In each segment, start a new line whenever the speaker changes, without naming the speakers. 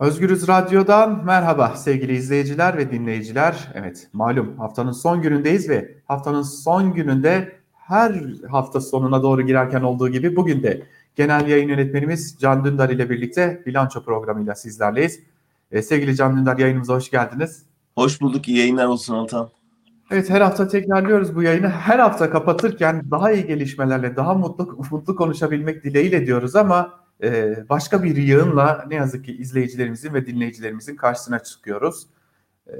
Özgürüz Radyo'dan merhaba sevgili izleyiciler ve dinleyiciler. Evet malum haftanın son günündeyiz ve haftanın son gününde her hafta sonuna doğru girerken olduğu gibi bugün de genel yayın yönetmenimiz Can Dündar ile birlikte bilanço programıyla sizlerleyiz. Ee, sevgili Can Dündar yayınımıza hoş geldiniz.
Hoş bulduk, iyi yayınlar olsun Altan.
Evet her hafta tekrarlıyoruz bu yayını. Her hafta kapatırken daha iyi gelişmelerle, daha mutlu mutlu konuşabilmek dileğiyle diyoruz ama e, başka bir yığınla ne yazık ki izleyicilerimizin ve dinleyicilerimizin karşısına çıkıyoruz. E,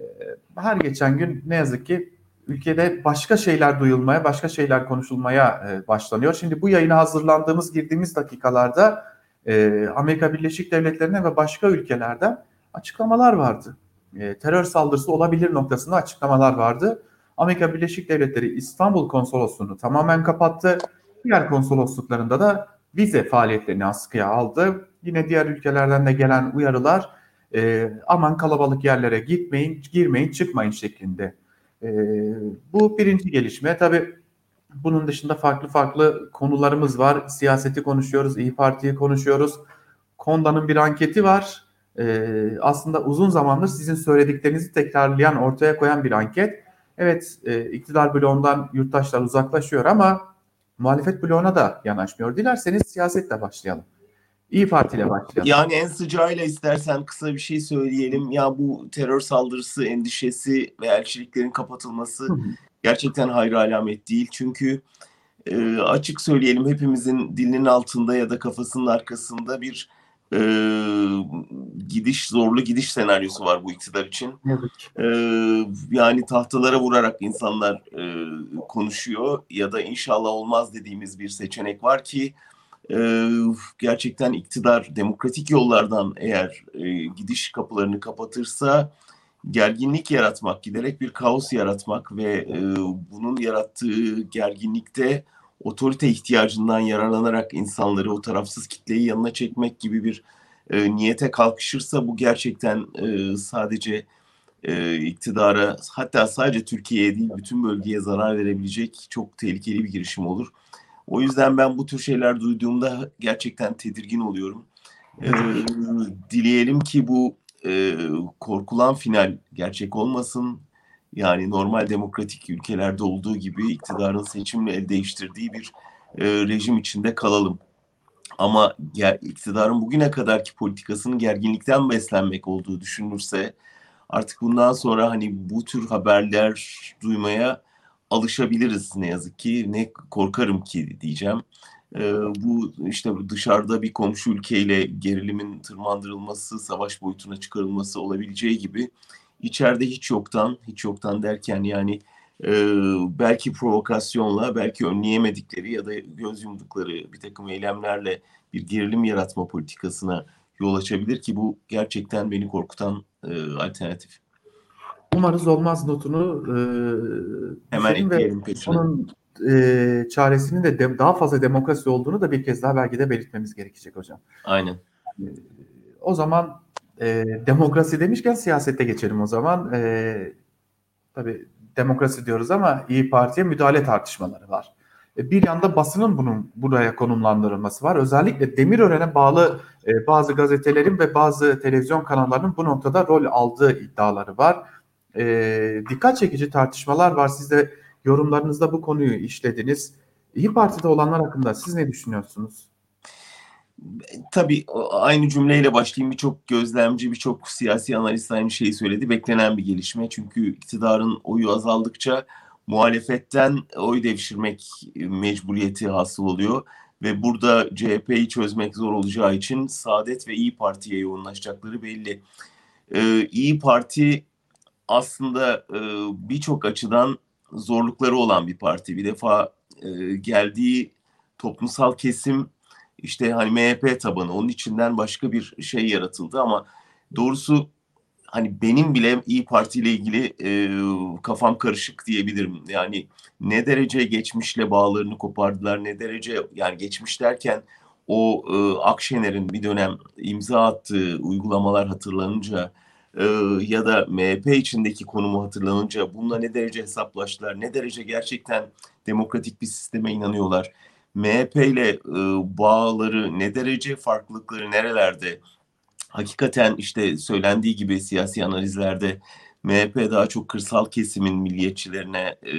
her geçen gün ne yazık ki ülkede başka şeyler duyulmaya, başka şeyler konuşulmaya e, başlanıyor. Şimdi bu yayına hazırlandığımız, girdiğimiz dakikalarda e, Amerika Birleşik Devletleri'ne ve başka ülkelerden açıklamalar vardı. E, terör saldırısı olabilir noktasında açıklamalar vardı. Amerika Birleşik Devletleri İstanbul konsolosluğunu tamamen kapattı. Diğer konsolosluklarında da vize faaliyetlerini askıya aldı. Yine diğer ülkelerden de gelen uyarılar e, aman kalabalık yerlere gitmeyin, girmeyin, çıkmayın şeklinde. E, bu birinci gelişme. Tabii bunun dışında farklı farklı konularımız var. Siyaseti konuşuyoruz, İyi Parti'yi konuşuyoruz. Konda'nın bir anketi var. E, aslında uzun zamandır sizin söylediklerinizi tekrarlayan, ortaya koyan bir anket. Evet, e, iktidar bloğundan yurttaşlar uzaklaşıyor ama muhalefet bloğuna da yanaşmıyor. Dilerseniz siyasetle başlayalım. İyi Parti ile başlayalım.
Yani en sıcağıyla istersen kısa bir şey söyleyelim. Ya bu terör saldırısı endişesi ve elçiliklerin kapatılması gerçekten hayra alamet değil. Çünkü e, açık söyleyelim hepimizin dilinin altında ya da kafasının arkasında bir e, gidiş zorlu gidiş senaryosu var bu iktidar için. Evet. E, yani tahtalara vurarak insanlar e, konuşuyor ya da inşallah olmaz dediğimiz bir seçenek var ki e, gerçekten iktidar demokratik yollardan eğer e, gidiş kapılarını kapatırsa gerginlik yaratmak, giderek bir kaos yaratmak ve e, bunun yarattığı gerginlikte otorite ihtiyacından yararlanarak insanları o tarafsız kitleyi yanına çekmek gibi bir e, niyete kalkışırsa bu gerçekten e, sadece e, iktidara hatta sadece Türkiye'ye değil bütün bölgeye zarar verebilecek çok tehlikeli bir girişim olur. O yüzden ben bu tür şeyler duyduğumda gerçekten tedirgin oluyorum. E, dileyelim ki bu e, korkulan final gerçek olmasın. Yani normal demokratik ülkelerde olduğu gibi iktidarın seçimle el değiştirdiği bir e, rejim içinde kalalım. Ama ger, iktidarın bugüne kadarki politikasının gerginlikten beslenmek olduğu düşünülürse artık bundan sonra hani bu tür haberler duymaya alışabiliriz ne yazık ki. Ne korkarım ki diyeceğim. Ee, bu işte dışarıda bir komşu ülkeyle gerilimin tırmandırılması, savaş boyutuna çıkarılması olabileceği gibi içeride hiç yoktan, hiç yoktan derken yani e, belki provokasyonla, belki önleyemedikleri ya da göz yumdukları bir takım eylemlerle bir gerilim yaratma politikasına yol açabilir ki bu gerçekten beni korkutan e, alternatif.
Umarız olmaz notunu e,
hemen ekleyelim peşine.
Onun e, çaresinin de, de daha fazla demokrasi olduğunu da bir kez daha belki de belirtmemiz gerekecek hocam.
Aynen.
E, o zaman e, demokrasi demişken siyasette geçelim o zaman. E, tabii demokrasi diyoruz ama İyi Parti'ye müdahale tartışmaları var. E, bir yanda basının bunun buraya konumlandırılması var. Özellikle Demirören'e bağlı e, bazı gazetelerin ve bazı televizyon kanallarının bu noktada rol aldığı iddiaları var. E, dikkat çekici tartışmalar var. Siz de yorumlarınızda bu konuyu işlediniz. İyi Parti'de olanlar hakkında siz ne düşünüyorsunuz?
Tabii aynı cümleyle başlayayım. Birçok gözlemci, birçok siyasi analist aynı şeyi söyledi. Beklenen bir gelişme. Çünkü iktidarın oyu azaldıkça muhalefetten oy devşirmek mecburiyeti hasıl oluyor. Ve burada CHP'yi çözmek zor olacağı için Saadet ve İyi Parti'ye yoğunlaşacakları belli. Ee, İyi Parti aslında e, birçok açıdan zorlukları olan bir parti. Bir defa e, geldiği toplumsal kesim işte hani MHP tabanı onun içinden başka bir şey yaratıldı ama doğrusu hani benim bile İyi Parti ile ilgili e, kafam karışık diyebilirim. Yani ne derece geçmişle bağlarını kopardılar, ne derece yani geçmiş derken o e, Akşener'in bir dönem imza attığı uygulamalar hatırlanınca e, ya da MHP içindeki konumu hatırlanınca bununla ne derece hesaplaştılar, ne derece gerçekten demokratik bir sisteme inanıyorlar. MHP ile e, bağları ne derece farklılıkları nerelerde hakikaten işte söylendiği gibi siyasi analizlerde MHP daha çok kırsal kesimin milliyetçilerine, e,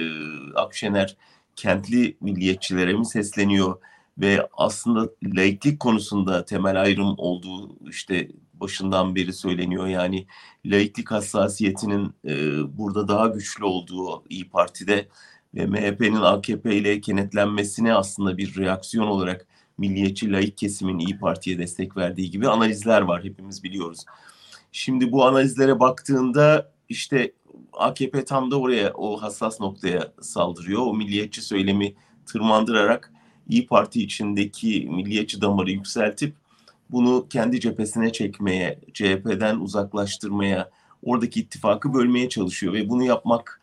Akşener kentli milliyetçilere mi sesleniyor ve aslında laiklik konusunda temel ayrım olduğu işte başından beri söyleniyor. Yani laiklik hassasiyetinin e, burada daha güçlü olduğu İyi Parti'de MHP'nin AKP ile kenetlenmesine aslında bir reaksiyon olarak milliyetçi laik kesimin İyi Parti'ye destek verdiği gibi analizler var hepimiz biliyoruz. Şimdi bu analizlere baktığında işte AKP tam da oraya o hassas noktaya saldırıyor. O milliyetçi söylemi tırmandırarak İyi Parti içindeki milliyetçi damarı yükseltip bunu kendi cephesine çekmeye, CHP'den uzaklaştırmaya, oradaki ittifakı bölmeye çalışıyor ve bunu yapmak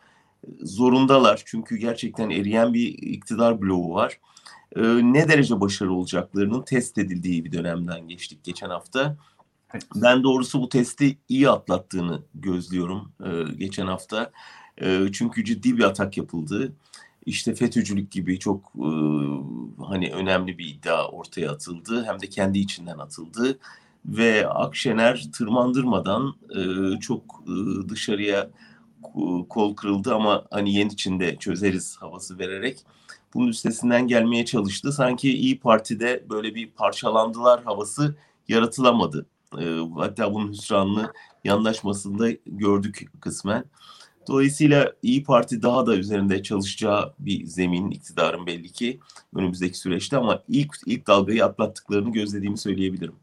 zorundalar. Çünkü gerçekten eriyen bir iktidar bloğu var. Ee, ne derece başarılı olacaklarının test edildiği bir dönemden geçtik geçen hafta. Ben doğrusu bu testi iyi atlattığını gözlüyorum e, geçen hafta. E, çünkü ciddi bir atak yapıldı. İşte FETÖ'cülük gibi çok e, hani önemli bir iddia ortaya atıldı. Hem de kendi içinden atıldı. Ve Akşener tırmandırmadan e, çok e, dışarıya kol kırıldı ama hani yen içinde çözeriz havası vererek bunun üstesinden gelmeye çalıştı. Sanki İyi Parti'de böyle bir parçalandılar havası yaratılamadı. E, hatta bunun hüsranını yandaşmasında gördük kısmen. Dolayısıyla İyi Parti daha da üzerinde çalışacağı bir zemin iktidarın belli ki önümüzdeki süreçte ama ilk ilk dalgayı atlattıklarını gözlediğimi söyleyebilirim.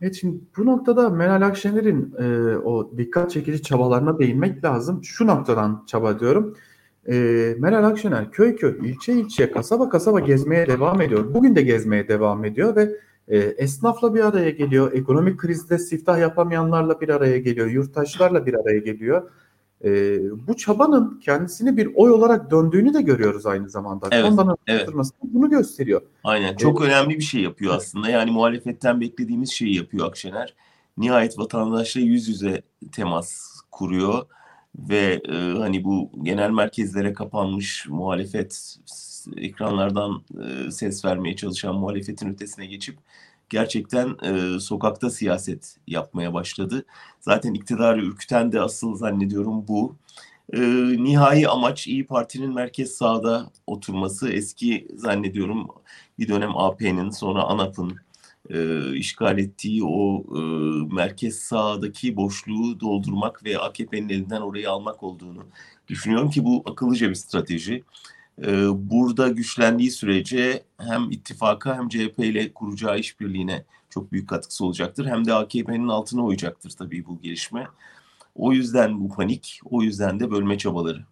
Evet şimdi bu noktada Meral Akşener'in e, o dikkat çekici çabalarına değinmek lazım. Şu noktadan çaba diyorum. E, Meral Akşener köy köy, ilçe ilçe, kasaba kasaba gezmeye devam ediyor. Bugün de gezmeye devam ediyor ve e, esnafla bir araya geliyor. Ekonomik krizde siftah yapamayanlarla bir araya geliyor. Yurttaşlarla bir araya geliyor. E, bu çabanın kendisini bir oy olarak döndüğünü de görüyoruz aynı zamanda.
Evet,
Ondan
evet.
bunu gösteriyor.
Aynen çok önemli bir şey yapıyor aslında. Yani muhalefetten beklediğimiz şeyi yapıyor Akşener. Nihayet vatandaşla yüz yüze temas kuruyor ve e, hani bu genel merkezlere kapanmış muhalefet ekranlardan e, ses vermeye çalışan muhalefetin ötesine geçip gerçekten e, sokakta siyaset yapmaya başladı. Zaten iktidarı ürküten de asıl zannediyorum bu. E, nihai amaç İyi Parti'nin merkez sağda oturması. Eski zannediyorum bir dönem AP'nin sonra ANAP'ın e, işgal ettiği o e, merkez sağdaki boşluğu doldurmak ve AKP'nin elinden orayı almak olduğunu düşünüyorum ki bu akıllıca bir strateji. E, burada güçlendiği sürece hem ittifaka hem CHP ile kuracağı işbirliğine çok büyük katkısı olacaktır. Hem de AKP'nin altına oyacaktır tabii bu gelişme. O yüzden bu panik, o yüzden de bölme çabaları.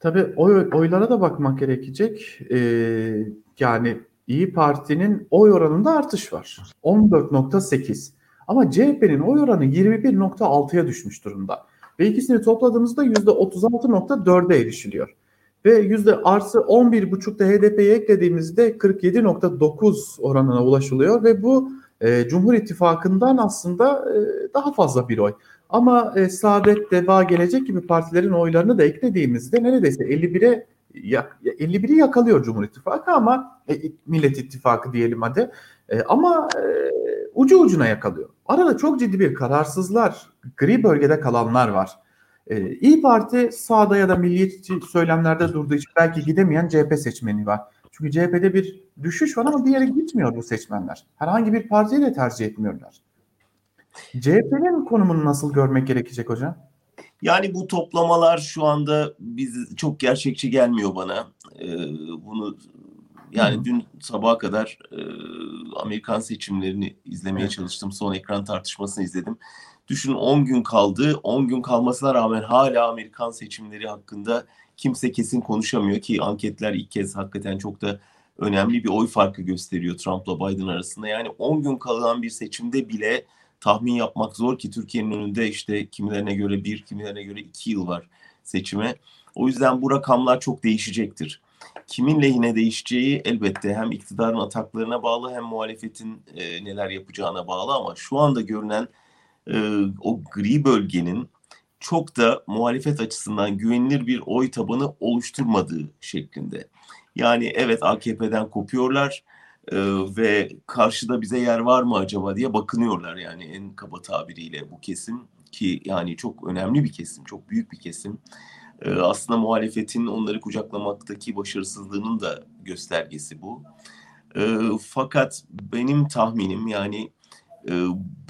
Tabii oy, oylara da bakmak gerekecek. Ee, yani İyi Parti'nin oy oranında artış var. 14.8. Ama CHP'nin oy oranı 21.6'ya düşmüş durumda. Ve ikisini topladığımızda %36.4'e erişiliyor. Ve yüzde artı 11.5'da HDP'yi eklediğimizde 47.9 oranına ulaşılıyor ve bu e, Cumhur İttifakı'ndan aslında e, daha fazla bir oy. Ama e, Saadet, Deva, Gelecek gibi partilerin oylarını da eklediğimizde neredeyse 51'e 51'i yakalıyor Cumhur İttifakı ama e, Millet İttifakı diyelim hadi. E, ama e, ucu ucuna yakalıyor. Arada çok ciddi bir kararsızlar, gri bölgede kalanlar var. E, İyi Parti sağda ya da milliyetçi söylemlerde durduğu için belki gidemeyen CHP seçmeni var. Çünkü CHP'de bir düşüş var ama bir yere gitmiyor bu seçmenler. Herhangi bir partiyi de tercih etmiyorlar. CHP'nin konumunu nasıl görmek gerekecek hocam?
Yani bu toplamalar şu anda biz çok gerçekçi gelmiyor bana. Ee, bunu yani Hı. dün sabaha kadar e, Amerikan seçimlerini izlemeye evet. çalıştım. Son ekran tartışmasını izledim. Düşünün 10 gün kaldı. 10 gün kalmasına rağmen hala Amerikan seçimleri hakkında kimse kesin konuşamıyor ki anketler ilk kez hakikaten çok da önemli bir oy farkı gösteriyor Trump'la Biden arasında. Yani 10 gün kalan bir seçimde bile tahmin yapmak zor ki Türkiye'nin önünde işte kimilerine göre bir, kimilerine göre iki yıl var seçime. O yüzden bu rakamlar çok değişecektir. Kimin lehine değişeceği elbette hem iktidarın ataklarına bağlı hem muhalefetin e, neler yapacağına bağlı ama şu anda görünen e, o gri bölgenin çok da muhalefet açısından güvenilir bir oy tabanı oluşturmadığı şeklinde. Yani evet AKP'den kopuyorlar e, ve karşıda bize yer var mı acaba diye bakınıyorlar yani en kaba tabiriyle bu kesim ki yani çok önemli bir kesim, çok büyük bir kesim. E, aslında muhalefetin onları kucaklamaktaki başarısızlığının da göstergesi bu. E, fakat benim tahminim yani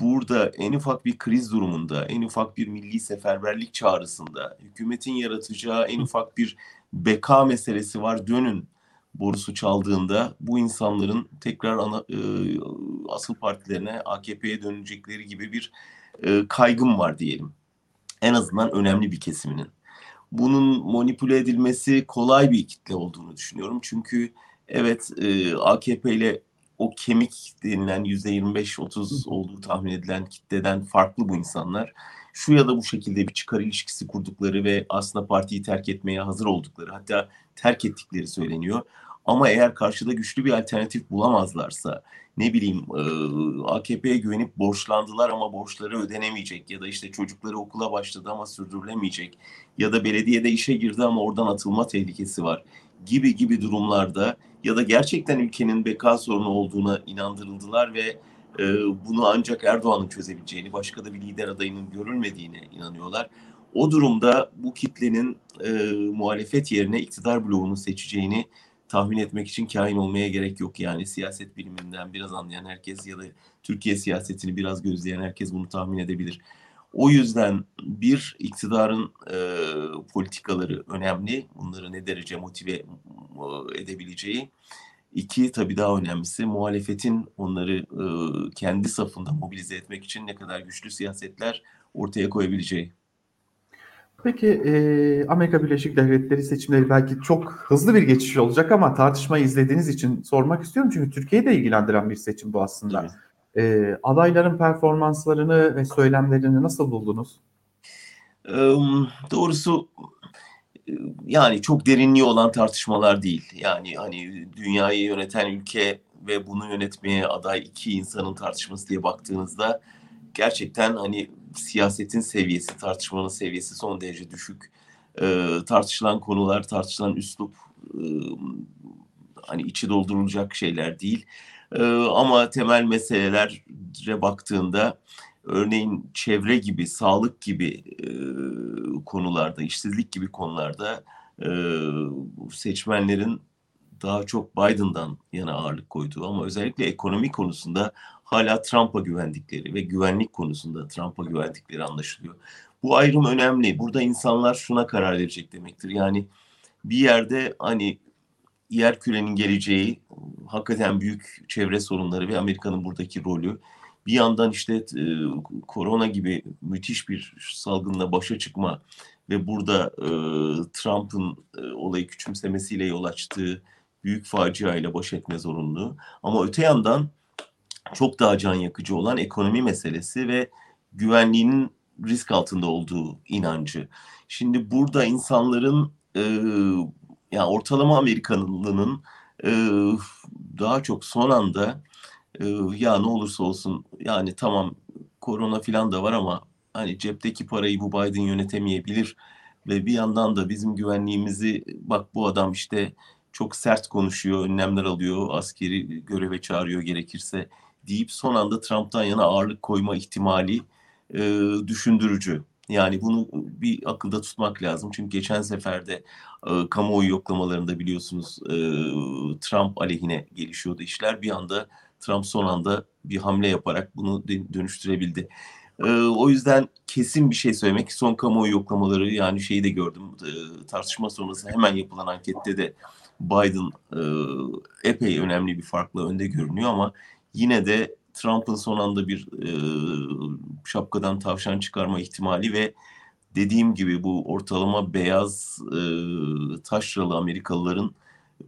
burada en ufak bir kriz durumunda, en ufak bir milli seferberlik çağrısında, hükümetin yaratacağı en ufak bir beka meselesi var dönün borusu çaldığında bu insanların tekrar ana, e, asıl partilerine AKP'ye dönecekleri gibi bir e, kaygım var diyelim. En azından önemli bir kesiminin. Bunun manipüle edilmesi kolay bir kitle olduğunu düşünüyorum. Çünkü evet e, AKP ile o kemik denilen %25-30 olduğu tahmin edilen kitleden farklı bu insanlar. Şu ya da bu şekilde bir çıkar ilişkisi kurdukları ve aslında partiyi terk etmeye hazır oldukları hatta terk ettikleri söyleniyor. Ama eğer karşıda güçlü bir alternatif bulamazlarsa ne bileyim AKP'ye güvenip borçlandılar ama borçları ödenemeyecek ya da işte çocukları okula başladı ama sürdürülemeyecek ya da belediyede işe girdi ama oradan atılma tehlikesi var gibi gibi durumlarda ya da gerçekten ülkenin beka sorunu olduğuna inandırıldılar ve e, bunu ancak Erdoğan'ın çözebileceğini, başka da bir lider adayının görülmediğine inanıyorlar. O durumda bu kitlenin e, muhalefet yerine iktidar bloğunu seçeceğini tahmin etmek için kain olmaya gerek yok. Yani siyaset biliminden biraz anlayan herkes ya da Türkiye siyasetini biraz gözleyen herkes bunu tahmin edebilir. O yüzden bir iktidarın e, politikaları önemli. Bunları ne derece motive e, edebileceği. İki tabii daha önemlisi muhalefetin onları e, kendi safında mobilize etmek için ne kadar güçlü siyasetler ortaya koyabileceği.
Peki e, Amerika Birleşik Devletleri seçimleri belki çok hızlı bir geçiş olacak ama tartışmayı izlediğiniz için sormak istiyorum. Çünkü Türkiye'yi de ilgilendiren bir seçim bu aslında. E, adayların performanslarını ve söylemlerini nasıl buldunuz?
Doğrusu yani çok derinliği olan tartışmalar değil. Yani hani dünyayı yöneten ülke ve bunu yönetmeye aday iki insanın tartışması diye baktığınızda gerçekten hani siyasetin seviyesi, tartışmanın seviyesi son derece düşük. E, tartışılan konular, tartışılan üslup e, hani içi doldurulacak şeyler değil. E, ama temel meselelere baktığında örneğin çevre gibi, sağlık gibi e, konularda, işsizlik gibi konularda e, seçmenlerin daha çok Biden'dan yana ağırlık koyduğu ama özellikle ekonomi konusunda hala Trump'a güvendikleri ve güvenlik konusunda Trump'a güvendikleri anlaşılıyor. Bu ayrım önemli. Burada insanlar şuna karar verecek demektir. Yani bir yerde hani yer kürenin geleceği, hakikaten büyük çevre sorunları ve Amerika'nın buradaki rolü. Bir yandan işte e, korona gibi müthiş bir salgınla başa çıkma ve burada e, Trump'ın e, olayı küçümsemesiyle yol açtığı büyük faciayla baş etme zorunluluğu. Ama öte yandan çok daha can yakıcı olan ekonomi meselesi ve güvenliğinin risk altında olduğu inancı. Şimdi burada insanların e, yani ortalama Amerikanlının e, daha çok son anda e, ya ne olursa olsun yani tamam korona filan da var ama hani cepteki parayı bu Biden yönetemeyebilir ve bir yandan da bizim güvenliğimizi bak bu adam işte çok sert konuşuyor, önlemler alıyor, askeri göreve çağırıyor gerekirse deyip son anda Trump'tan yana ağırlık koyma ihtimali e, düşündürücü. Yani bunu bir akılda tutmak lazım. Çünkü geçen seferde e, kamuoyu yoklamalarında biliyorsunuz e, Trump aleyhine gelişiyordu işler. Bir anda Trump son anda bir hamle yaparak bunu dönüştürebildi. E, o yüzden kesin bir şey söylemek. Son kamuoyu yoklamaları yani şeyi de gördüm. E, tartışma sonrası hemen yapılan ankette de Biden e, epey önemli bir farkla önde görünüyor ama yine de Trump'ın son anda bir e, şapkadan tavşan çıkarma ihtimali ve dediğim gibi bu ortalama beyaz e, taşralı Amerikalıların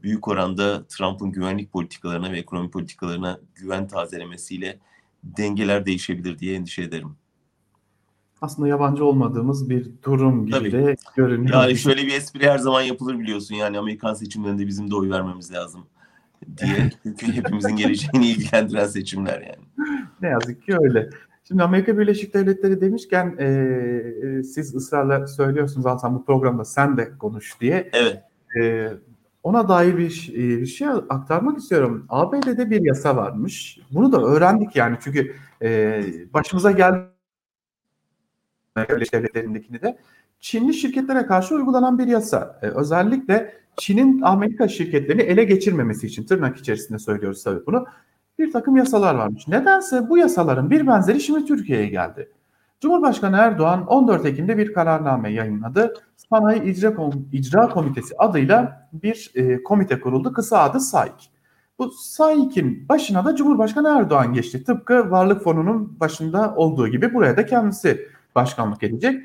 büyük oranda Trump'ın güvenlik politikalarına ve ekonomi politikalarına güven tazelemesiyle dengeler değişebilir diye endişe ederim.
Aslında yabancı olmadığımız bir durum gibi Tabii. de görünüyor.
Yani şöyle bir espri her zaman yapılır biliyorsun. Yani Amerikan seçimlerinde bizim de oy vermemiz lazım diye. Çünkü hepimizin geleceğini ilgilendiren seçimler yani.
Ne yazık ki öyle. Şimdi Amerika Birleşik Devletleri demişken e, e, siz ısrarla söylüyorsunuz zaten bu programda sen de konuş diye.
Evet.
E, ona dair bir, bir şey aktarmak istiyorum. ABD'de bir yasa varmış. Bunu da öğrendik yani çünkü e, başımıza geldi devletlerindekini de. Çinli şirketlere karşı uygulanan bir yasa. E, özellikle Çin'in Amerika şirketlerini ele geçirmemesi için tırnak içerisinde söylüyoruz tabii bunu. Bir takım yasalar varmış. Nedense bu yasaların bir benzeri şimdi Türkiye'ye geldi. Cumhurbaşkanı Erdoğan 14 Ekim'de bir kararname yayınladı. Sanayi İcra, İcra Komitesi adıyla bir e, komite kuruldu. Kısa adı SAİK. Bu SAİK'in başına da Cumhurbaşkanı Erdoğan geçti. Tıpkı Varlık Fonu'nun başında olduğu gibi buraya da kendisi başkanlık edecek.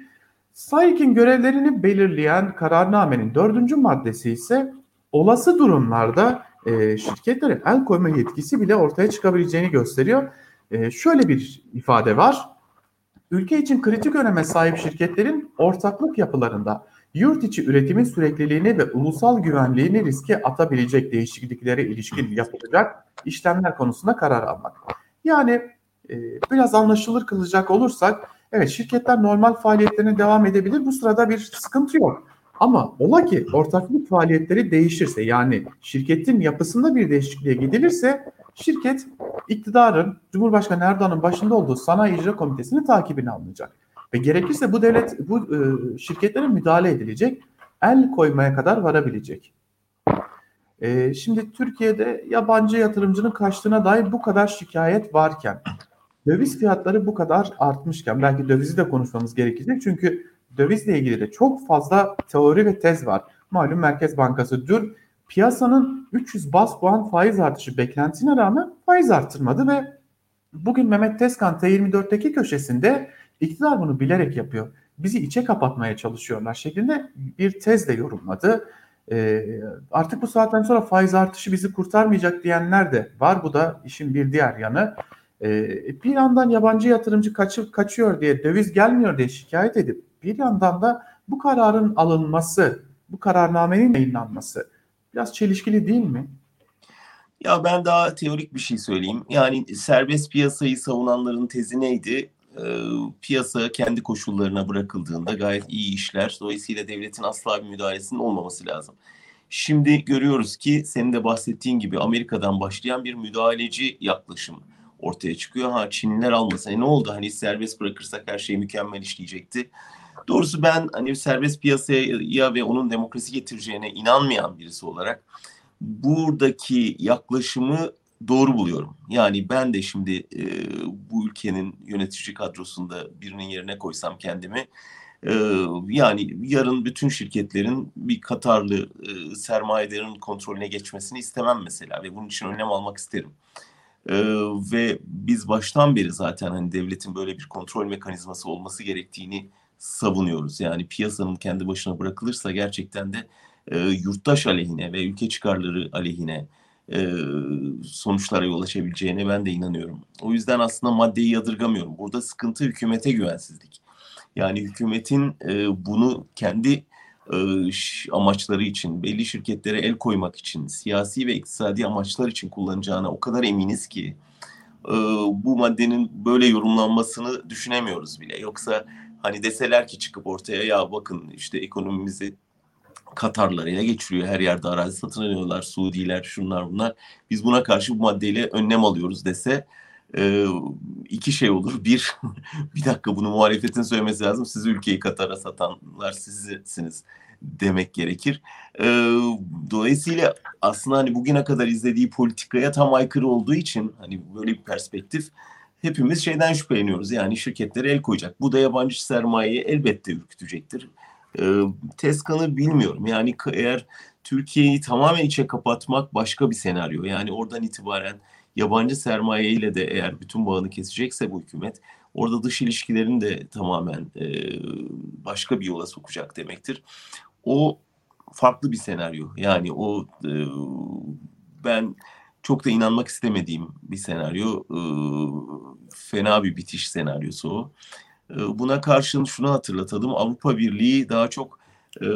SAİK'in görevlerini belirleyen kararnamenin dördüncü maddesi ise olası durumlarda e, şirketlere el koyma yetkisi bile ortaya çıkabileceğini gösteriyor. E, şöyle bir ifade var. Ülke için kritik öneme sahip şirketlerin ortaklık yapılarında yurt içi üretimin sürekliliğini ve ulusal güvenliğini riske atabilecek değişikliklere ilişkin yapılacak işlemler konusunda karar almak. Yani e, biraz anlaşılır kılacak olursak evet şirketler normal faaliyetlerine devam edebilir. Bu sırada bir sıkıntı yok. Ama ola ki ortaklık faaliyetleri değişirse yani şirketin yapısında bir değişikliğe gidilirse şirket iktidarın Cumhurbaşkanı Erdoğan'ın başında olduğu Sanayi İcra Komitesi'nin takibini alınacak. Ve gerekirse bu devlet bu e, şirketlere müdahale edilecek, el koymaya kadar varabilecek. E, şimdi Türkiye'de yabancı yatırımcının kaçtığına dair bu kadar şikayet varken, döviz fiyatları bu kadar artmışken, belki dövizi de konuşmamız gerekecek çünkü dövizle ilgili de çok fazla teori ve tez var. Malum Merkez Bankası dün piyasanın 300 bas puan faiz artışı beklentisine rağmen faiz arttırmadı ve bugün Mehmet Tezkan T24'teki köşesinde iktidar bunu bilerek yapıyor. Bizi içe kapatmaya çalışıyorlar şeklinde bir tez de yorumladı. Ee, artık bu saatten sonra faiz artışı bizi kurtarmayacak diyenler de var. Bu da işin bir diğer yanı. Ee, bir yandan yabancı yatırımcı kaçıp kaçıyor diye döviz gelmiyor diye şikayet edip bir yandan da bu kararın alınması, bu kararnamenin yayınlanması biraz çelişkili değil mi?
Ya ben daha teorik bir şey söyleyeyim. Yani serbest piyasayı savunanların tezi neydi? Ee, piyasa kendi koşullarına bırakıldığında gayet iyi işler. Dolayısıyla devletin asla bir müdahalesinin olmaması lazım. Şimdi görüyoruz ki senin de bahsettiğin gibi Amerika'dan başlayan bir müdahaleci yaklaşım ortaya çıkıyor. Ha Çinliler almasa e ne oldu? Hani serbest bırakırsak her şey mükemmel işleyecekti. Doğrusu ben hani serbest piyasaya ve onun demokrasi getireceğine inanmayan birisi olarak buradaki yaklaşımı doğru buluyorum. Yani ben de şimdi e, bu ülkenin yönetici kadrosunda birinin yerine koysam kendimi e, yani yarın bütün şirketlerin bir Katarlı e, sermayelerin kontrolüne geçmesini istemem mesela ve bunun için önlem almak isterim. E, ve biz baştan beri zaten hani devletin böyle bir kontrol mekanizması olması gerektiğini savunuyoruz. Yani piyasanın kendi başına bırakılırsa gerçekten de e, yurttaş aleyhine ve ülke çıkarları aleyhine e, sonuçlara yol açabileceğine ben de inanıyorum. O yüzden aslında maddeyi yadırgamıyorum. Burada sıkıntı hükümete güvensizlik. Yani hükümetin e, bunu kendi amaçları için, belli şirketlere el koymak için, siyasi ve iktisadi amaçlar için kullanacağına o kadar eminiz ki e, bu maddenin böyle yorumlanmasını düşünemiyoruz bile. Yoksa Hani deseler ki çıkıp ortaya ya bakın işte ekonomimizi Katarlar ele geçiriyor. Her yerde arazi satın alıyorlar. Suudiler, şunlar bunlar. Biz buna karşı bu maddeyle önlem alıyoruz dese e, iki şey olur. Bir, bir dakika bunu muhalefetin söylemesi lazım. Siz ülkeyi Katar'a satanlar sizsiniz demek gerekir. E, dolayısıyla aslında hani bugüne kadar izlediği politikaya tam aykırı olduğu için hani böyle bir perspektif hepimiz şeyden şüpheleniyoruz. Yani şirketlere el koyacak. Bu da yabancı sermayeyi elbette ürkütecektir. E, Teskan'ı bilmiyorum. Yani eğer Türkiye'yi tamamen içe kapatmak başka bir senaryo. Yani oradan itibaren yabancı sermaye ile de eğer bütün bağını kesecekse bu hükümet orada dış ilişkilerini de tamamen e, başka bir yola sokacak demektir. O farklı bir senaryo. Yani o e, ben çok da inanmak istemediğim bir senaryo. E, fena bir bitiş senaryosu o. E, buna karşın şunu hatırlatalım. Avrupa Birliği daha çok e,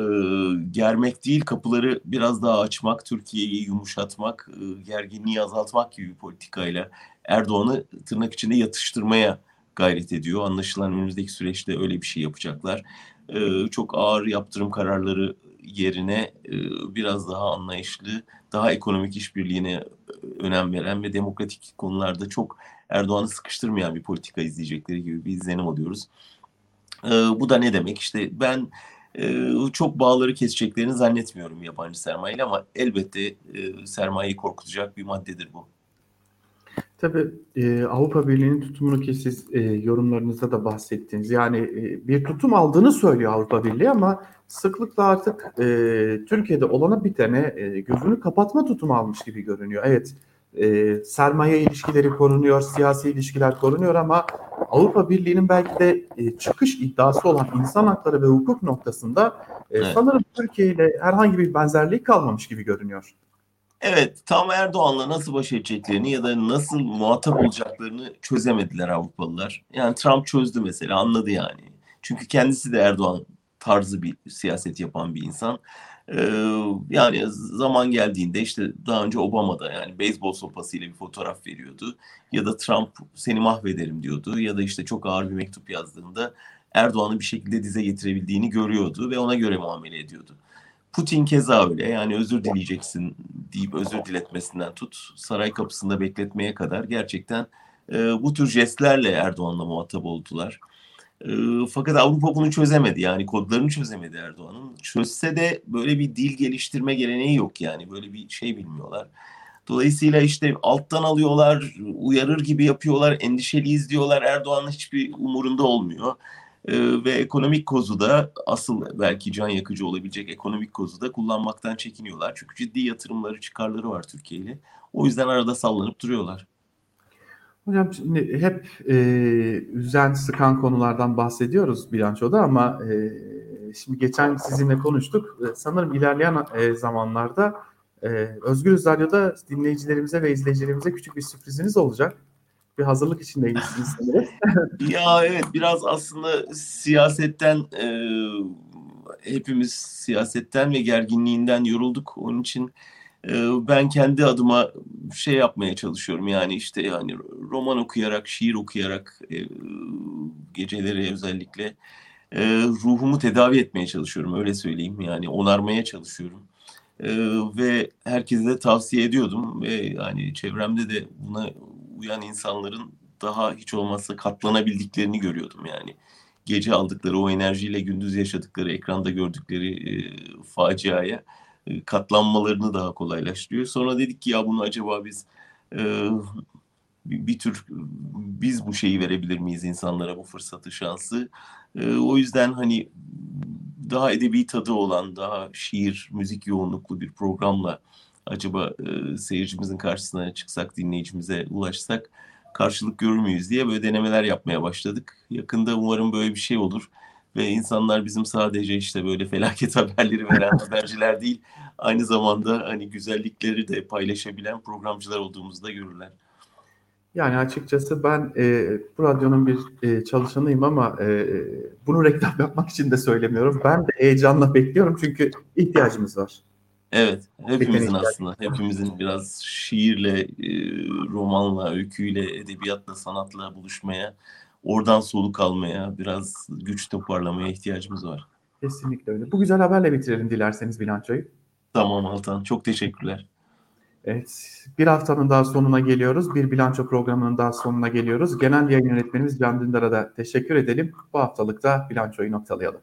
germek değil kapıları biraz daha açmak, Türkiye'yi yumuşatmak, e, gerginliği azaltmak gibi bir politikayla Erdoğan'ı tırnak içinde yatıştırmaya gayret ediyor. Anlaşılan önümüzdeki süreçte öyle bir şey yapacaklar. E, çok ağır yaptırım kararları yerine e, biraz daha anlayışlı, daha ekonomik işbirliğine önem veren ve demokratik konularda çok Erdoğan'ı sıkıştırmayan bir politika izleyecekleri gibi bir izlenim alıyoruz. E, bu da ne demek? İşte ben e, çok bağları keseceklerini zannetmiyorum yabancı sermayeyle ama elbette e, sermayeyi korkutacak bir maddedir bu.
Tabii e, Avrupa Birliği'nin tutumunu ki siz e, yorumlarınızda da bahsettiniz. Yani bir tutum aldığını söylüyor Avrupa Birliği ama sıklıkla artık Türkiye'de olana bitene e, gözünü kapatma tutumu almış gibi görünüyor. Evet sermaye ilişkileri korunuyor, siyasi ilişkiler korunuyor ama Avrupa Birliği'nin belki de e, çıkış iddiası olan insan hakları ve hukuk noktasında e,
Evet.
sanırım Türkiye ile herhangi bir benzerlik kalmamış gibi görünüyor.
Evet, tam Erdoğan'la nasıl baş edeceklerini ya da nasıl muhatap olacaklarını çözemediler Avrupalılar. Yani Trump çözdü mesela, anladı yani. Çünkü kendisi de Erdoğan tarzı bir siyaset yapan bir insan. Yani zaman geldiğinde işte daha önce Obama'da yani beyzbol sopasıyla bir fotoğraf veriyordu. Ya da Trump seni mahvederim diyordu. Ya da işte çok ağır bir mektup yazdığında Erdoğan'ı bir şekilde dize getirebildiğini görüyordu ve ona göre muamele ediyordu. Putin keza öyle yani özür dileyeceksin deyip özür diletmesinden tut saray kapısında bekletmeye kadar gerçekten e, bu tür jestlerle Erdoğan'la muhatap oldular. E, fakat Avrupa bunu çözemedi yani kodlarını çözemedi Erdoğan'ın. Çözse de böyle bir dil geliştirme geleneği yok yani böyle bir şey bilmiyorlar. Dolayısıyla işte alttan alıyorlar, uyarır gibi yapıyorlar, endişeliyiz diyorlar. Erdoğan'ın hiçbir umurunda olmuyor. Ee, ve ekonomik kozu da asıl belki can yakıcı olabilecek ekonomik kozu da kullanmaktan çekiniyorlar. Çünkü ciddi yatırımları, çıkarları var Türkiye ile. O yüzden arada sallanıp duruyorlar.
Hocam şimdi hep e, üzen, sıkan konulardan bahsediyoruz bilançoda ama e, şimdi geçen sizinle konuştuk. E, sanırım ilerleyen e, zamanlarda e, Özgür Radyo'da dinleyicilerimize ve izleyicilerimize küçük bir sürpriziniz olacak. Bir hazırlık içindeydiniz sanırım.
Ya evet biraz aslında siyasetten e, hepimiz siyasetten ve gerginliğinden yorulduk. Onun için ben kendi adıma şey yapmaya çalışıyorum. Yani işte yani roman okuyarak, şiir okuyarak e, geceleri özellikle e, ruhumu tedavi etmeye çalışıyorum. Öyle söyleyeyim. Yani onarmaya çalışıyorum. E, ve herkese de tavsiye ediyordum ve yani çevremde de buna uyan insanların daha hiç olmazsa katlanabildiklerini görüyordum yani. Gece aldıkları o enerjiyle gündüz yaşadıkları, ekranda gördükleri e, faciaya katlanmalarını daha kolaylaştırıyor. Sonra dedik ki ya bunu acaba biz e, bir, bir tür biz bu şeyi verebilir miyiz insanlara bu fırsatı, şansı? E, o yüzden hani daha edebi tadı olan, daha şiir, müzik yoğunluklu bir programla acaba e, seyircimizin karşısına çıksak, dinleyicimize ulaşsak karşılık görür müyüz diye böyle denemeler yapmaya başladık. Yakında umarım böyle bir şey olur ve insanlar bizim sadece işte böyle felaket haberleri veren haberciler değil, aynı zamanda hani güzellikleri de paylaşabilen programcılar olduğumuzu da görürler.
Yani açıkçası ben e, bu radyonun bir e, çalışanıyım ama e, bunu reklam yapmak için de söylemiyorum. Ben de heyecanla bekliyorum çünkü ihtiyacımız var.
Evet, hepimizin aslında, hepimizin biraz şiirle, e, romanla, öyküyle, edebiyatla, sanatla buluşmaya, oradan soluk almaya, biraz güç toparlamaya ihtiyacımız var.
Kesinlikle öyle. Bu güzel haberle bitirelim dilerseniz bilançoyu.
Tamam Altan, çok teşekkürler.
Evet, bir haftanın daha sonuna geliyoruz. Bir bilanço programının daha sonuna geliyoruz. Genel yayın yönetmenimiz Can Dündar'a da teşekkür edelim. Bu haftalık da bilançoyu noktalayalım.